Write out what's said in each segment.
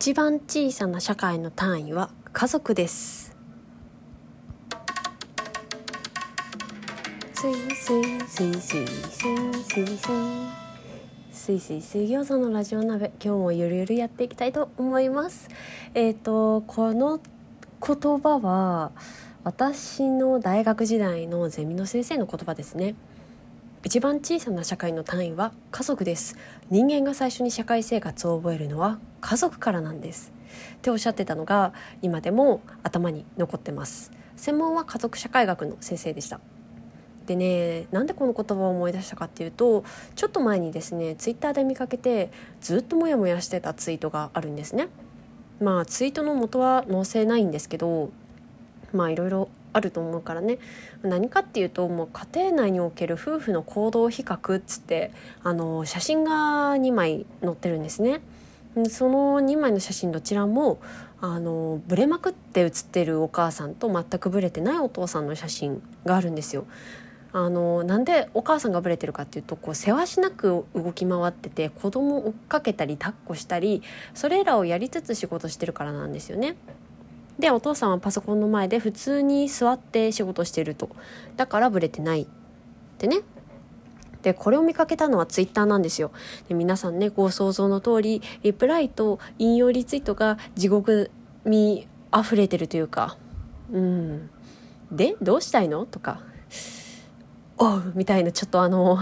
一番小さな社会の単位は家族です。すいすいすいすいすいすいすいすいすい水餃子のラジオ鍋今日もゆるゆるやっていきたいと思いますえっ、ー、とこの言葉は私の大学時代のゼミの先生の言葉ですね一番小さな社会の単位は家族です。人間が最初に社会生活を覚えるのは家族からなんです。っておっしゃってたのが今でも頭に残ってます。専門は家族社会学の先生でした。でねなんでこの言葉を思い出したかっていうとちょっと前にですねツイッターで見かけてずっとモヤモヤしてたツイートがあるんですね。まあツイートの元は載せないんですけどまあいろいろあると思うからね何かっていうともう家庭内における夫婦の行動比較っつってあの写真が2枚載ってるんですね。その2枚の写真どちらもあのブレまくって写ってるお母さんと全くブレてないお父さんの写真があるんですよ。あのなんでお母さんがブレてるかっていうとこうせわしなく動き回ってて子供を追っかけたり抱っこしたりそれらをやりつつ仕事してるからなんですよね。でお父さんはパソコンの前で普通に座って仕事してると。だからブレてないってね。でこれを見かけたのはツイッターなんですよ。で皆さんねご想像の通りリプライと引用リツイートが地獄に溢れてるというか。うん。でどうしたいの？とか。おうみたいなちょっとあの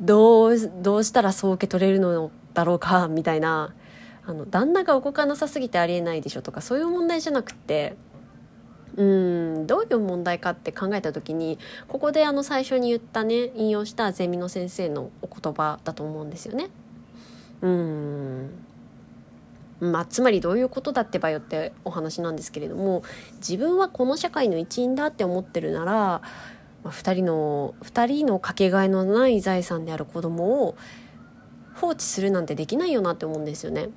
どうどうしたらそう受け取れるのだろうか？みたいな。あの旦那が動かなさすぎてありえないでしょとかそういう問題じゃなくてうんどういう問題かって考えた時にここであの最初に言ったね引用したゼミの先生のお言葉だと思うんですよね。うんまあ、つまりどういうことだってばよってお話なんですけれども自分はこの社会の一員だって思ってるなら、まあ、2人の2人のかけがえのない財産である子供を放置するなんてできないよなって思うんですよね。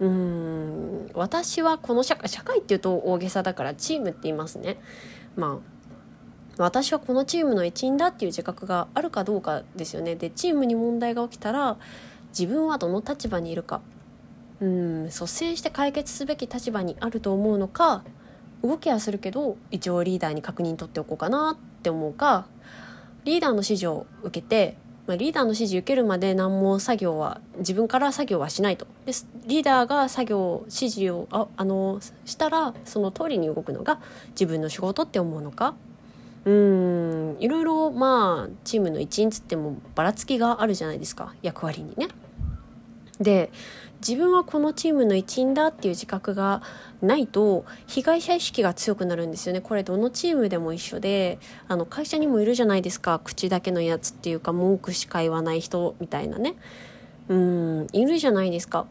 うん。私はこの社会社会っていうと大げさだからチームって言いますね。まあ私はこのチームの一員だっていう自覚があるかどうかですよね。でチームに問題が起きたら自分はどの立場にいるか。うん。率先して解決すべき立場にあると思うのか動きはするけど一応リーダーに確認取っておこうかなって思うかリーダーの指示を受けてまあ、リーダーの指示受けるまで何も作業は自分から作業はしないと。でリーダーが作業指示をああのしたらその通りに動くのが自分の仕事って思うのか。うんいろいろまあチームの一員つってもばらつきがあるじゃないですか。役割にね。で自分はこのチームの一員だっていう自覚がないと被害者意識が強くなるんですよね。これどのチームでも一緒であの会社にもいるじゃないですか。口だけのやつっていうか文句しか言わない人みたいなね。うんいるじゃないですか。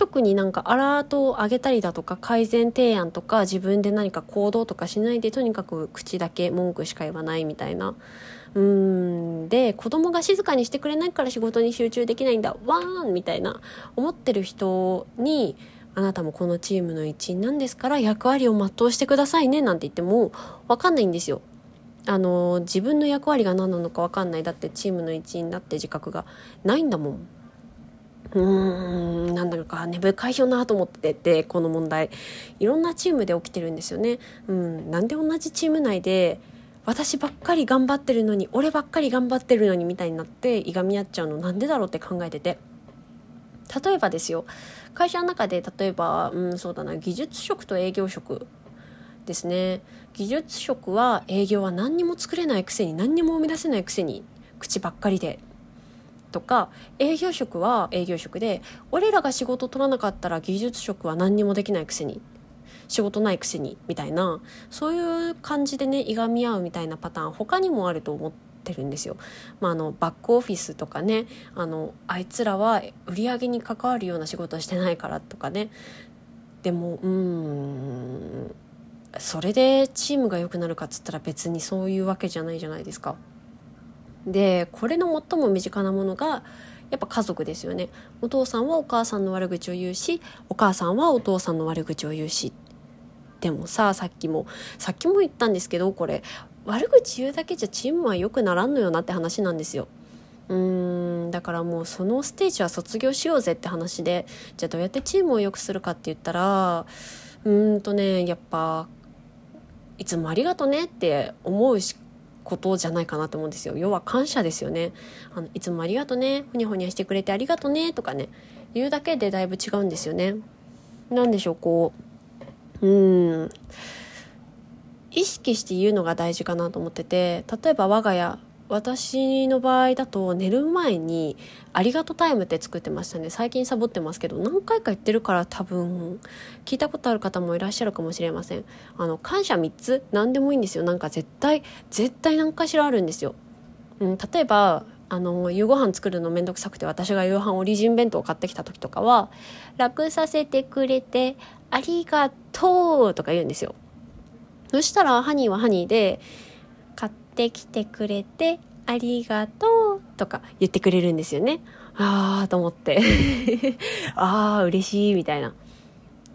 特になんかアラートを上げたりだとか改善提案とか自分で何か行動とかしないでとにかく口だけ文句しか言わないみたいな。うん。で子供が静かにしてくれないから仕事に集中できないんだ。わーんみたいな。思ってる人にあなたもこのチームの一員なんですから役割を全うしてくださいね。なんて言っても分かんないんですよ。あの自分の役割が何なのか分かんない。だってチームの一員だって自覚がないんだもん。うーんなんだろうか根深いよなと思っててこの問題。いろんなチームで起きてるんですよね。うん、なんで同じチーム内で私ばっかり頑張ってるのに俺ばっかり頑張ってるのにみたいになっていがみ合っちゃうのなんでだろうって考えてて。例えばですよ。会社の中で例えばうんそうだな技術職と営業職ですね。技術職は営業は何にも作れないくせに何にも生み出せないくせに口ばっかりでとか営業職は営業職で俺らが仕事取らなかったら技術職は何にもできないくせに仕事ないくせにみたいなそういう感じでねいがみ合うみたいなパターン他にもあると思ってるんですよ。まあ、あのバックオフィスとかねあのあいつらは売り上げに関わるような仕事はしてないからとかねでもうんそれでチームが良くなるかっつったら別にそういうわけじゃないじゃないですか。でこれの最も身近なものがやっぱ家族ですよねお父さんはお母さんの悪口を言うしお母さんはお父さんの悪口を言うしでもささっきもさっきも言ったんですけどこれ悪口言うだけじゃチームは良くならんのよなって話なんですよ。うんだからもうそのステージは卒業しようぜって話でじゃあどうやってチームを良くするかって言ったらうーんとねやっぱいつもありがとねって思うしことじゃないかなと思うんですよ。要は感謝ですよね。あのいつもありがとね。ほにゃほにゃしてくれてありがとね。とかね。言うだけでだいぶ違うんですよね。何でしょうこう。うん。意識して言うのが大事かなと思ってて。例えば我が家私の場合だと寝る前に「ありがとうタイム」って作ってましたね。最近サボってますけど何回か言ってるから多分聞いたことある方もいらっしゃるかもしれません。あの感謝3つ何でもいいんですよ。なんか絶対絶対何かしらあるんですよ、うん、例えばあの夕ご飯作るのめんどくさくて私が夕飯オリジン弁当を買ってきた時とかは「楽させてくれてありがとう」とか言うんですよ。そしたらハニーはハニーで買ってきてくれてありがとうとか言ってくれるんですよね。ああと思って ああ嬉しいみたいな。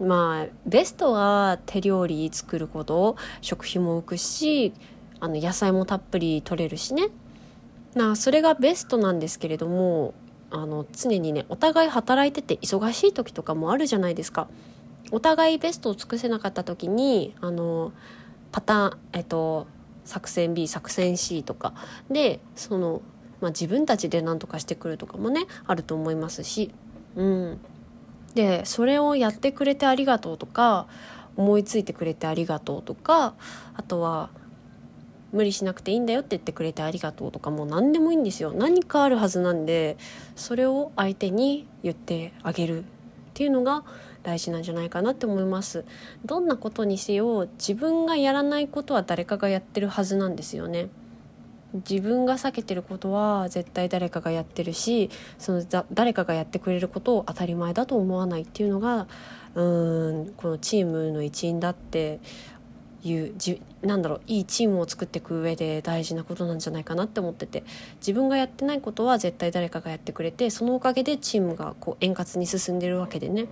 まあベストは手料理作ること食費も浮くしあの野菜もたっぷり取れるしねなそれがベストなんですけれどもあの常にねお互い働いてて忙しい時とかもあるじゃないですか。お互いベストを尽くせなかった時にあのパターンえっと作戦 B 作戦 C とか。でその、まあ、自分たちで何とかしてくるとかもねあると思いますし、うん、でそれをやってくれてありがとうとか思いついてくれてありがとうとかあとは無理しなくていいんだよって言ってくれてありがとうとかもう何でもいいんですよ。何かあるはずなんでそれを相手に言ってあげるっていうのが大事なんじゃないかなって思いますどんなことにせよ自分がやらないことは誰かがやってるはずなんですよね自分が避けてることは絶対誰かがやってるしその誰かがやってくれることを当たり前だと思わないっていうのがうんこのチームの一員だっていうじなんだろういいチームを作っていく上で大事なことなんじゃないかなって思ってて自分がやってないことは絶対誰かがやってくれてそのおかげでチームがこう円滑に進んでるわけでね。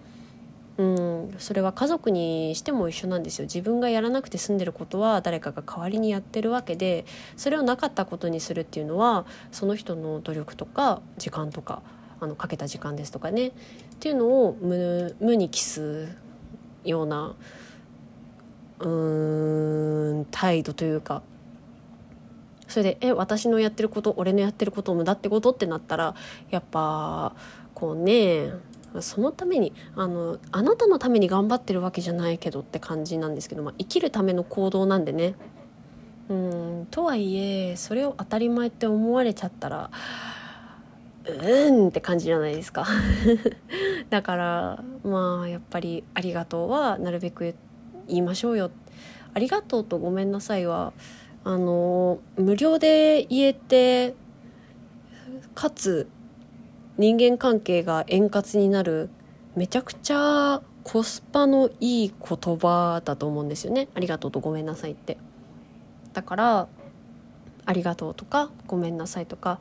うんそれは家族にしても一緒なんですよ自分がやらなくて済んでることは誰かが代わりにやってるわけでそれをなかったことにするっていうのはその人の努力とか時間とかあのかけた時間ですとかねっていうのを無に帰すようなうーん態度というかそれで「え私のやってること俺のやってること無駄ってこと?」ってなったらやっぱこうねそのためにあのあなたのために頑張ってるわけじゃないけどって感じなんですけど、まあ、生きるための行動なんでね。うんとはいえそれを当たり前って思われちゃったらうんって感じじゃないですか。だからまあやっぱり「ありがとう」はなるべく言いましょうよ。ありがとうとごめんなさいはあの無料で言えてかつ人間関係が円滑になるめちゃくちゃコスパのいい言葉だと思うんですよね。ありがとうとごめんなさいって。だからありがとうとかごめんなさいとか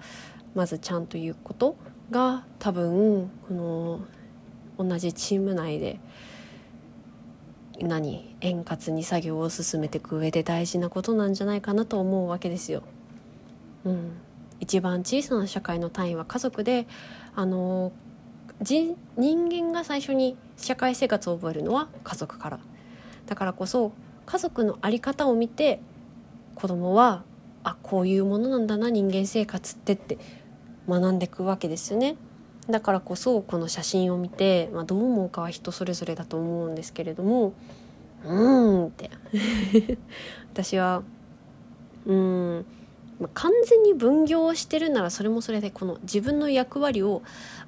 まずちゃんと言うことが多分この同じチーム内で何円滑に作業を進めていく上で大事なことなんじゃないかなと思うわけですよ。うん、一番小さな社会の単位は家族であの人間が最初に社会生活を覚えるのは家族から。だからこそ家族の在り方を見て子供はあこういうものなんだな人間生活ってって学んでいくわけですよね。だからこそこの写真を見て、まあ、どう思うかは人それぞれだと思うんですけれどもうーんって。私はうん。まあ、完全に分業をしてるならそれもそれでこの自分の役割を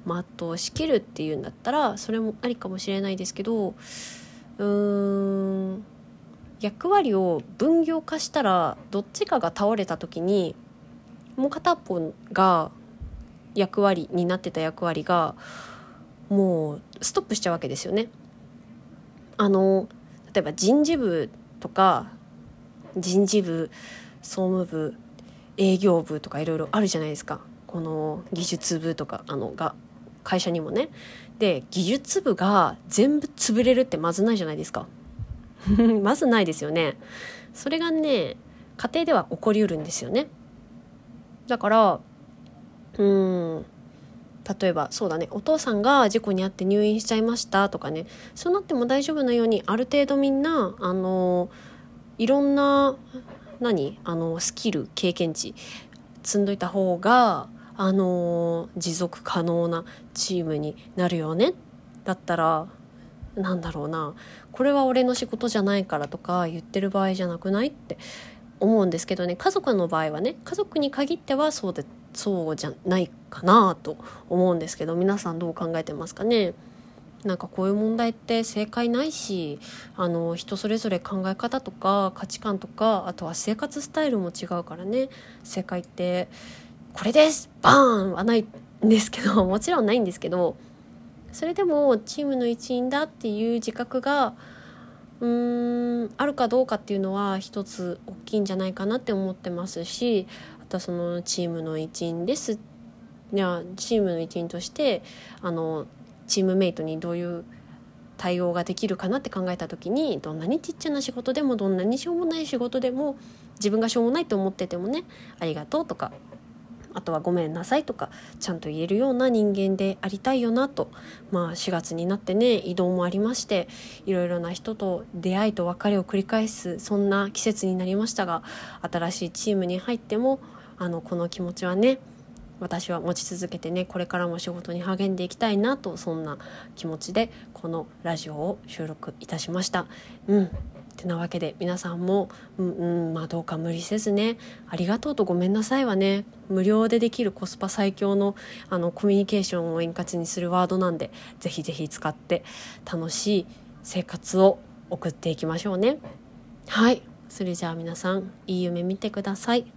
全うしきるっていうんだったらそれもありかもしれないですけどうーん役割を分業化したらどっちかが倒れた時にもう片方が役割になってた役割がもうストップしちゃうわけですよね。あの例えば人事部とか人事部総務部営業部とかいろいろあるじゃないですか。この技術部とかあのが会社にもね。で技術部が全部潰れるってまずないじゃないですか。まずないですよね。それがね家庭では起こりうるんですよね。だからうん例えばそうだねお父さんが事故に遭って入院しちゃいましたとかね。そうなっても大丈夫なようにある程度みんなあのいろんな何？あのスキル経験値積んどいた方があの持続可能なチームになるよね？だったらなんだろうな。これは俺の仕事じゃないからとか言ってる場合じゃなくない？って思うんですけどね。家族の場合はね家族に限ってはそうでそうじゃないかなと思うんですけど皆さんどう考えてますかね？なんかこういう問題って正解ないしあの人それぞれ考え方とか価値観とかあとは生活スタイルも違うからね。正解ってこれですバーンはないんですけど もちろんないんですけどそれでもチームの一員だっていう自覚がうーんあるかどうかっていうのは一つ大きいんじゃないかなって思ってますしあとはそのチームの一員です。いやチームの一員としてあのチームメイトにどういう対応ができるかなって考えた時にどんなにちっちゃな仕事でもどんなにしょうもない仕事でも自分がしょうもないと思っててもねありがとうとかあとはごめんなさいとかちゃんと言えるような人間でありたいよなとまあ4月になってね移動もありましていろいろな人と出会いと別れを繰り返すそんな季節になりましたが新しいチームに入ってもあのこの気持ちはね私は持ち続けてねこれからも仕事に励んでいきたいなとそんな気持ちでこのラジオを収録いたしました。うんてなわけで皆さんも、うん、うん、まあどうか無理せずねありがとうとごめんなさいはね無料でできるコスパ最強のあのコミュニケーションを円滑にするワードなんでぜひぜひ使って楽しい生活を送っていきましょうね。はいそれじゃあ皆さんいい夢見てください。